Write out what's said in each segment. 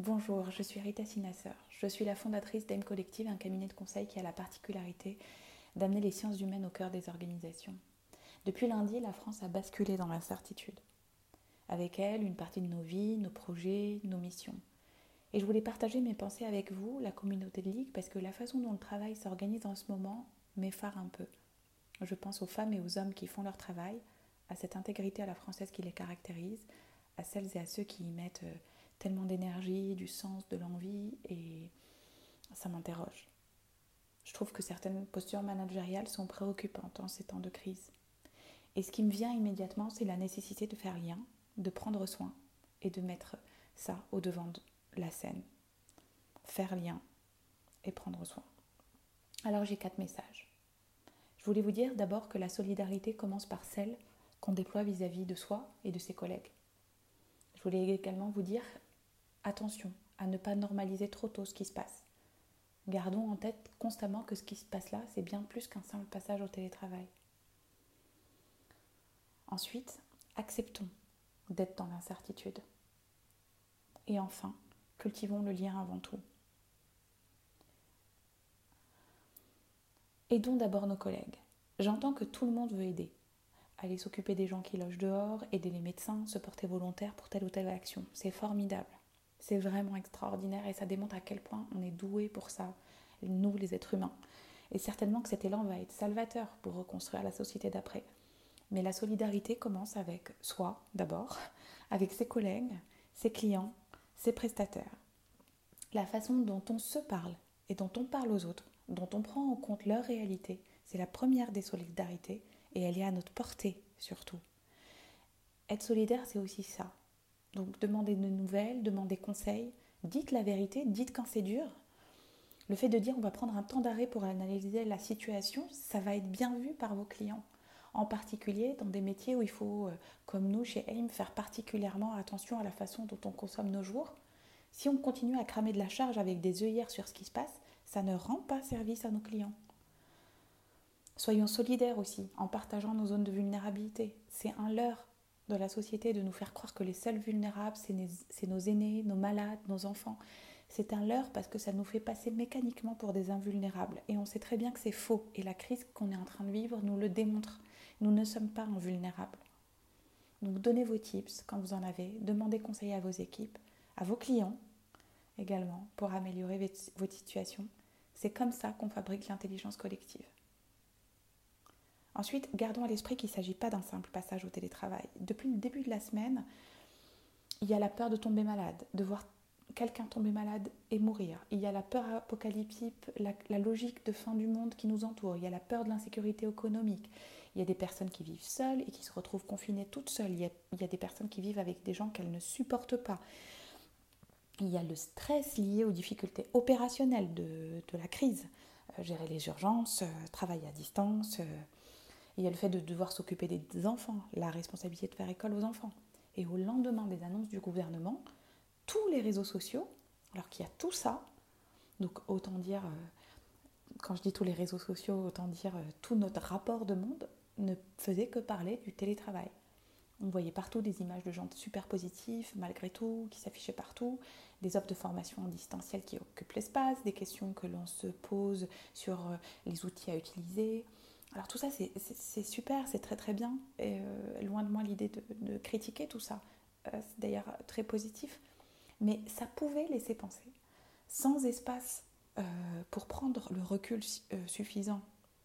Bonjour, je suis Rita Sinasseur. Je suis la fondatrice d'Aim Collective, un cabinet de conseil qui a la particularité d'amener les sciences humaines au cœur des organisations. Depuis lundi, la France a basculé dans l'incertitude. Avec elle, une partie de nos vies, nos projets, nos missions. Et je voulais partager mes pensées avec vous, la communauté de Ligue, parce que la façon dont le travail s'organise en ce moment m'effare un peu. Je pense aux femmes et aux hommes qui font leur travail, à cette intégrité à la française qui les caractérise, à celles et à ceux qui y mettent euh, tellement d'énergie, du sens, de l'envie, et ça m'interroge. Je trouve que certaines postures managériales sont préoccupantes en ces temps de crise. Et ce qui me vient immédiatement, c'est la nécessité de faire lien, de prendre soin et de mettre ça au devant de la scène. Faire lien et prendre soin. Alors j'ai quatre messages. Je voulais vous dire d'abord que la solidarité commence par celle qu'on déploie vis-à-vis de soi et de ses collègues. Je voulais également vous dire attention à ne pas normaliser trop tôt ce qui se passe. Gardons en tête constamment que ce qui se passe là, c'est bien plus qu'un simple passage au télétravail. Ensuite, acceptons d'être dans l'incertitude. Et enfin, cultivons le lien avant tout. Aidons d'abord nos collègues. J'entends que tout le monde veut aider. Aller s'occuper des gens qui logent dehors, aider les médecins, se porter volontaire pour telle ou telle action. C'est formidable. C'est vraiment extraordinaire et ça démontre à quel point on est doué pour ça, nous les êtres humains. Et certainement que cet élan va être salvateur pour reconstruire la société d'après. Mais la solidarité commence avec soi d'abord, avec ses collègues, ses clients, ses prestataires. La façon dont on se parle et dont on parle aux autres, dont on prend en compte leur réalité, c'est la première des solidarités et elle est à notre portée surtout. Être solidaire, c'est aussi ça. Donc demandez de nouvelles, demandez conseils, dites la vérité, dites quand c'est dur. Le fait de dire on va prendre un temps d'arrêt pour analyser la situation, ça va être bien vu par vos clients en particulier dans des métiers où il faut, euh, comme nous chez AIM, faire particulièrement attention à la façon dont on consomme nos jours. Si on continue à cramer de la charge avec des œillères sur ce qui se passe, ça ne rend pas service à nos clients. Soyons solidaires aussi en partageant nos zones de vulnérabilité. C'est un leurre de la société de nous faire croire que les seuls vulnérables, c'est nos aînés, nos malades, nos enfants. C'est un leurre parce que ça nous fait passer mécaniquement pour des invulnérables. Et on sait très bien que c'est faux. Et la crise qu'on est en train de vivre nous le démontre. Nous ne sommes pas invulnérables. Donc donnez vos tips quand vous en avez, demandez conseil à vos équipes, à vos clients également pour améliorer votre situation. C'est comme ça qu'on fabrique l'intelligence collective. Ensuite, gardons à l'esprit qu'il ne s'agit pas d'un simple passage au télétravail. Depuis le début de la semaine, il y a la peur de tomber malade, de voir quelqu'un tomber malade et mourir. Il y a la peur apocalyptique, la, logique de fin du monde qui nous entoure. Il y a la peur de l'insécurité économique. Il y a des personnes qui vivent seules et qui se retrouvent confinées toutes seules. Il y a, des personnes qui vivent avec des gens qu'elles ne supportent pas. Il y a le stress lié aux difficultés opérationnelles de, la crise. Euh, gérer les urgences, euh, travailler à distance. Euh, il y a le fait de devoir s'occuper des enfants, la responsabilité de faire école aux enfants. Et au lendemain des annonces du gouvernement, tous les réseaux sociaux, alors qu'il y a tout ça, donc autant dire, quand je dis tous les réseaux sociaux, autant dire tout notre rapport de monde, ne faisait que parler du télétravail. On voyait partout des images de gens super positifs, malgré tout, qui s'affichaient partout, des offres de formation en distanciel qui occupent l'espace, des questions que l'on se pose sur euh, les outils à utiliser. Alors tout ça, c'est super, c'est très très bien. Et, euh, loin de moi l'idée de, critiquer tout ça. Euh, c'est d'ailleurs très positif. Mais ça pouvait laisser penser, sans espace pour prendre le recul suffisant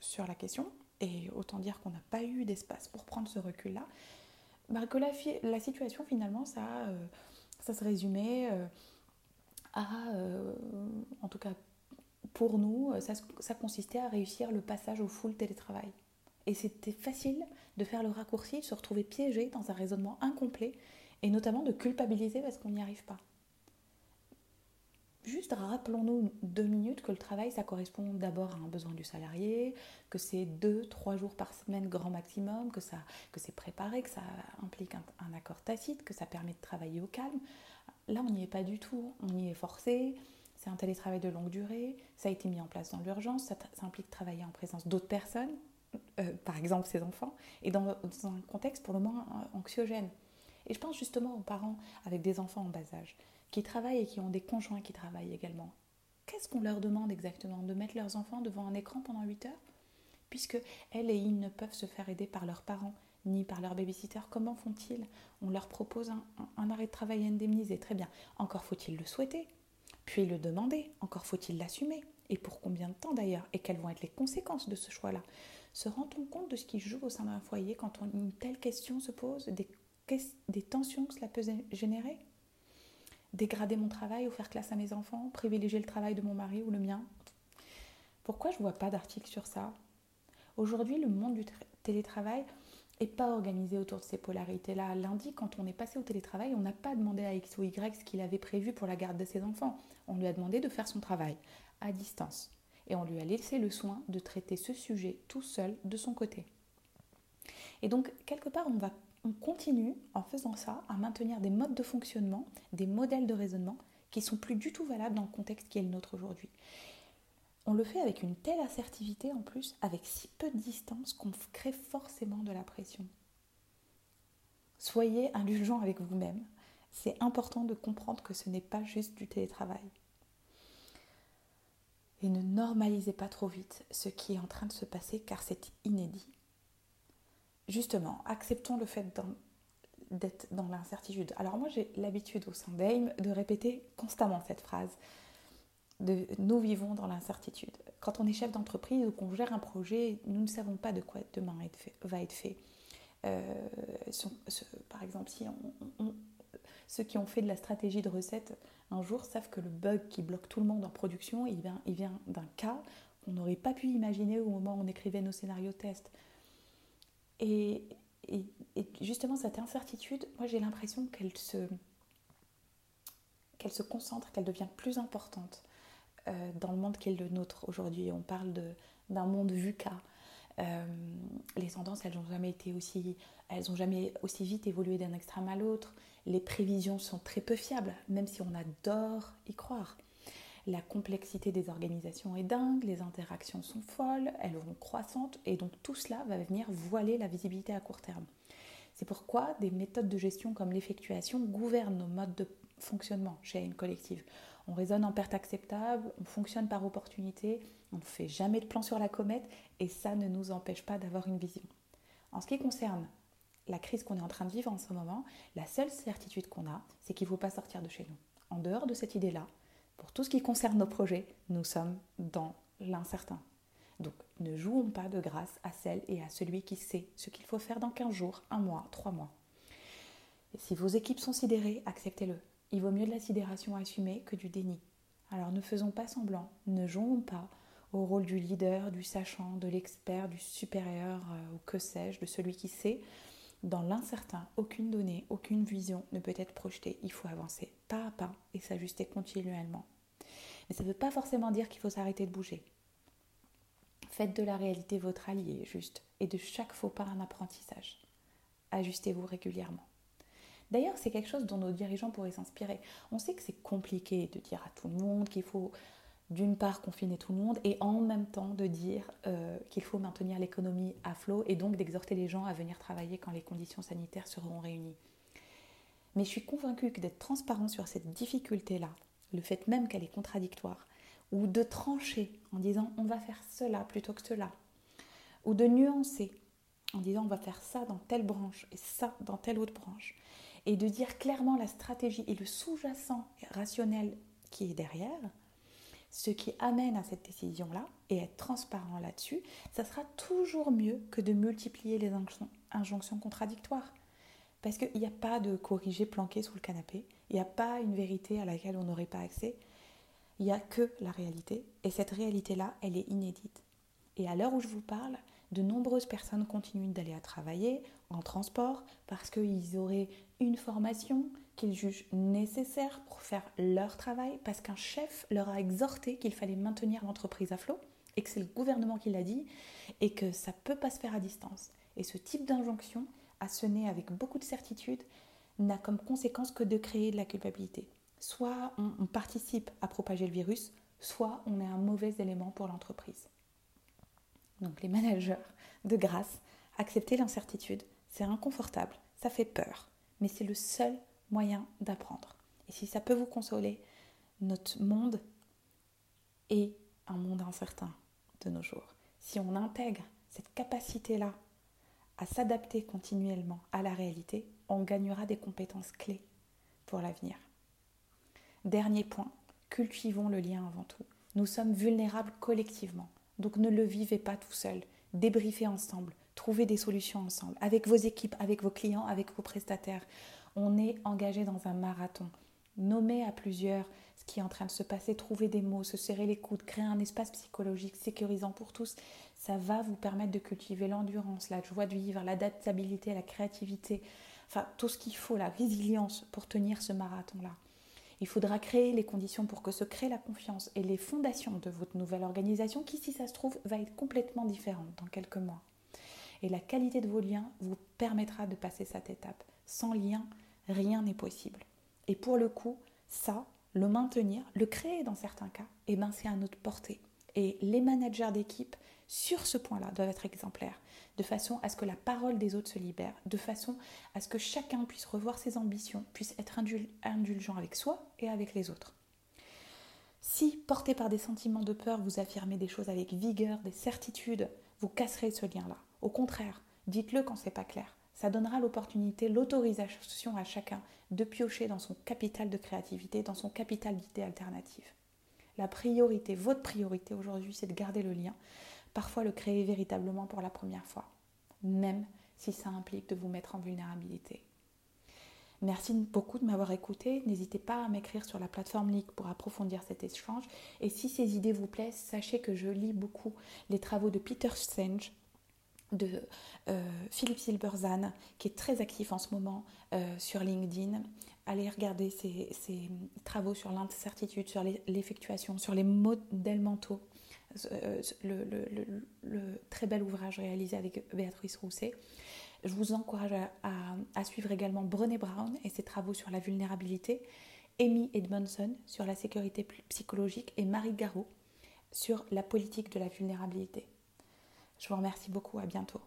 sur la question, et autant dire qu'on n'a pas eu d'espace pour prendre ce recul-là, bah, que la, situation finalement, ça, euh, ça se résumait euh, à, euh, en tout cas pour nous, ça, ça, consistait à réussir le passage au full télétravail. Et c'était facile de faire le raccourci, de se retrouver piégé dans un raisonnement incomplet, et notamment de culpabiliser parce qu'on n'y arrive pas. Juste rappelons-nous deux minutes que le travail, ça correspond d'abord à un besoin du salarié, que c'est deux, trois jours par semaine grand maximum, que, ça, que c'est préparé, que ça implique un, accord tacite, que ça permet de travailler au calme. Là, on n'y est pas du tout, on y est forcé. C'est un télétravail de longue durée, ça a été mis en place dans l'urgence, ça, implique travailler en présence d'autres personnes, euh, par exemple ses enfants, et dans, dans, un contexte pour le moins euh, anxiogène. Et je pense justement aux parents avec des enfants en bas âge qui travaillent et qui ont des conjoints qui travaillent également, qu'est-ce qu'on leur demande exactement De mettre leurs enfants devant un écran pendant 8 heures? Puisque elles et ils ne peuvent se faire aider par leurs parents ni par leur babysitter, comment font-ils? On leur propose un, un, arrêt de travail indemnisé, très bien. Encore faut-il le souhaiter, puis le demander, encore faut-il l'assumer. Et pour combien de temps d'ailleurs? Et quelles vont être les conséquences de ce choix-là? Se rend-on compte de ce qui joue au sein d'un foyer quand une telle question se pose? Des, des tensions que cela peut générer? Dégrader mon travail ou faire classe à mes enfants? Privilégier le travail de mon mari ou le mien? Pourquoi je ne vois pas d'article sur ça? Aujourd'hui, le monde du télétravail n'est pas organisé autour de ces polarités-là. Lundi, quand on est passé au télétravail, on n'a pas demandé à X ou Y ce qu'il avait prévu pour la garde de ses enfants. On lui a demandé de faire son travail à distance. Et on lui a laissé le soin de traiter ce sujet tout seul de son côté. Et donc, quelque part, on, va, on continue, en faisant ça, à maintenir des modes de fonctionnement, des modèles de raisonnement qui sont plus du tout valables dans le contexte qui est le nôtre aujourd'hui. On le fait avec une telle assertivité en plus, avec si peu de distance, qu'on crée forcément de la pression. Soyez indulgent avec vous-même. C'est important de comprendre que ce n'est pas juste du télétravail et ne normalisez pas trop vite ce qui est en train de se passer car c'est inédit. Justement, acceptons le fait d'être dans l'incertitude. Alors moi j'ai l'habitude au sein d'AIM de répéter constamment cette phrase nous vivons dans l'incertitude. Quand on est chef d'entreprise ou qu'on gère un projet, nous ne savons pas de quoi demain va être fait. Euh, par exemple, si on, ceux qui ont fait de la stratégie de recette un jour savent que le bug qui bloque tout le monde en production, il vient, il vient d'un cas qu'on n'aurait pas pu imaginer au moment où on écrivait nos scénarios test. Et, justement, cette incertitude, moi j'ai l'impression qu'elle se, qu'elle se concentre, qu'elle devient plus importante euh, dans le monde qu'est le nôtre aujourd'hui. On parle d'un monde VUCA. Euh, les tendances, elles n'ont jamais été aussi, elles ont jamais aussi vite évolué d'un extrême à l'autre. Les prévisions sont très peu fiables, même si on adore y croire. La complexité des organisations est dingue, les interactions sont folles, elles vont croissantes, et donc tout cela va venir voiler la visibilité à court terme. C'est pourquoi des méthodes de gestion comme l'effectuation gouvernent nos modes de fonctionnement chez une collective. On raisonne en perte acceptable, on fonctionne par opportunité, on ne fait jamais de plan sur la comète, et ça ne nous empêche pas d'avoir une vision. En ce qui concerne la crise qu'on est en train de vivre en ce moment, la seule certitude qu'on a, c'est qu'il ne faut pas sortir de chez nous. En dehors de cette idée-là, pour tout ce qui concerne nos projets, nous sommes dans l'incertain. Donc ne jouons pas de grâce à celle et à celui qui sait ce qu'il faut faire dans 15 jours, un mois, trois mois. Si vos équipes sont sidérées, acceptez-le. Il vaut mieux de la sidération assumée que du déni. Alors ne faisons pas semblant, ne jouons pas au rôle du leader, du sachant, de l'expert, du supérieur euh, ou que sais-je, de celui qui sait. Dans l'incertain, aucune donnée, aucune vision ne peut être projetée. Il faut avancer pas à pas et s'ajuster continuellement. Mais ça ne veut pas forcément dire qu'il faut s'arrêter de bouger. Faites de la réalité votre allié, juste, et de chaque faux pas un apprentissage. Ajustez-vous régulièrement. D'ailleurs, c'est quelque chose dont nos dirigeants pourraient s'inspirer. On sait que c'est compliqué de dire à tout le monde qu'il faut d'une part confiner tout le monde et en même temps de dire euh, qu'il faut maintenir l'économie à flot et donc d'exhorter les gens à venir travailler quand les conditions sanitaires seront réunies. Mais je suis convaincue que d'être transparent sur cette difficulté-là, le fait même qu'elle est contradictoire, ou de trancher en disant on va faire cela plutôt que cela, ou de nuancer en disant on va faire ça dans telle branche et ça dans telle autre branche, et de dire clairement la stratégie et le sous-jacent rationnel qui est derrière, ce qui amène à cette décision-là et être transparent là-dessus, ça sera toujours mieux que de multiplier les injonctions contradictoires. Parce qu'il n'y a pas de corrigé planqué sous le canapé, il n'y a pas une vérité à laquelle on n'aurait pas accès, il n'y a que la réalité, et cette réalité-là, elle est inédite. Et à l'heure où je vous parle, de nombreuses personnes continuent d'aller à travailler en transport parce qu'ils auraient une formation, qu'ils jugent nécessaire pour faire leur travail parce qu'un chef leur a exhorté qu'il fallait maintenir l'entreprise à flot et que c'est le gouvernement qui l'a dit et que ça peut pas se faire à distance. Et ce type d'injonction, assenée avec beaucoup de certitude, n'a comme conséquence que de créer de la culpabilité. Soit on, on participe à propager le virus, soit on est un mauvais élément pour l'entreprise. Donc les managers, de grâce, acceptez l'incertitude. C'est inconfortable, ça fait peur, mais c'est le seul moyen d'apprendre. Et si ça peut vous consoler, notre monde est un monde incertain de nos jours. Si on intègre cette capacité-là à s'adapter continuellement à la réalité, on gagnera des compétences clés pour l'avenir. Dernier point, cultivons le lien avant tout. Nous sommes vulnérables collectivement, donc ne le vivez pas tout seul. Débriefez ensemble, trouvez des solutions ensemble, avec vos équipes, avec vos clients, avec vos prestataires. On est engagé dans un marathon. Nommez à plusieurs ce qui est en train de se passer, trouver des mots, se serrer les coudes, créer un espace psychologique sécurisant pour tous. Ça va vous permettre de cultiver l'endurance, la joie de vivre, l'adaptabilité, la créativité, enfin tout ce qu'il faut, la résilience pour tenir ce marathon-là. Il faudra créer les conditions pour que se crée la confiance et les fondations de votre nouvelle organisation qui, si ça se trouve, va être complètement différente dans quelques mois. Et la qualité de vos liens vous permettra de passer cette étape. Sans lien, rien n'est possible. Et pour le coup, ça, le maintenir, le créer dans certains cas, eh ben c'est à notre portée. Et les managers d'équipe, sur ce point-là, doivent être exemplaires, de façon à ce que la parole des autres se libère, de façon à ce que chacun puisse revoir ses ambitions, puisse être indulgent avec soi et avec les autres. Si, porté par des sentiments de peur, vous affirmez des choses avec vigueur, des certitudes, vous casserez ce lien-là. Au contraire, dites-le quand c'est pas clair. Ça donnera l'opportunité, l'autorisation à chacun de piocher dans son capital de créativité, dans son capital d'idées alternatives. La priorité, votre priorité aujourd'hui, c'est de garder le lien, parfois le créer véritablement pour la première fois, même si ça implique de vous mettre en vulnérabilité. Merci beaucoup de m'avoir écouté. N'hésitez pas à m'écrire sur la plateforme Leak pour approfondir cet échange. Et si ces idées vous plaisent, sachez que je lis beaucoup les travaux de Peter Senge, de euh, Philippe Silberzan, qui est très actif en ce moment euh, sur LinkedIn, allez regarder ses, travaux sur l'incertitude, sur l'effectuation, sur les modèles mentaux. Euh, le, très bel ouvrage réalisé avec Béatrice Rousset. Je vous encourage à, suivre également Brené Brown et ses travaux sur la vulnérabilité, Amy Edmondson sur la sécurité psychologique et Marie Garot sur la politique de la vulnérabilité. Je vous remercie beaucoup, à bientôt.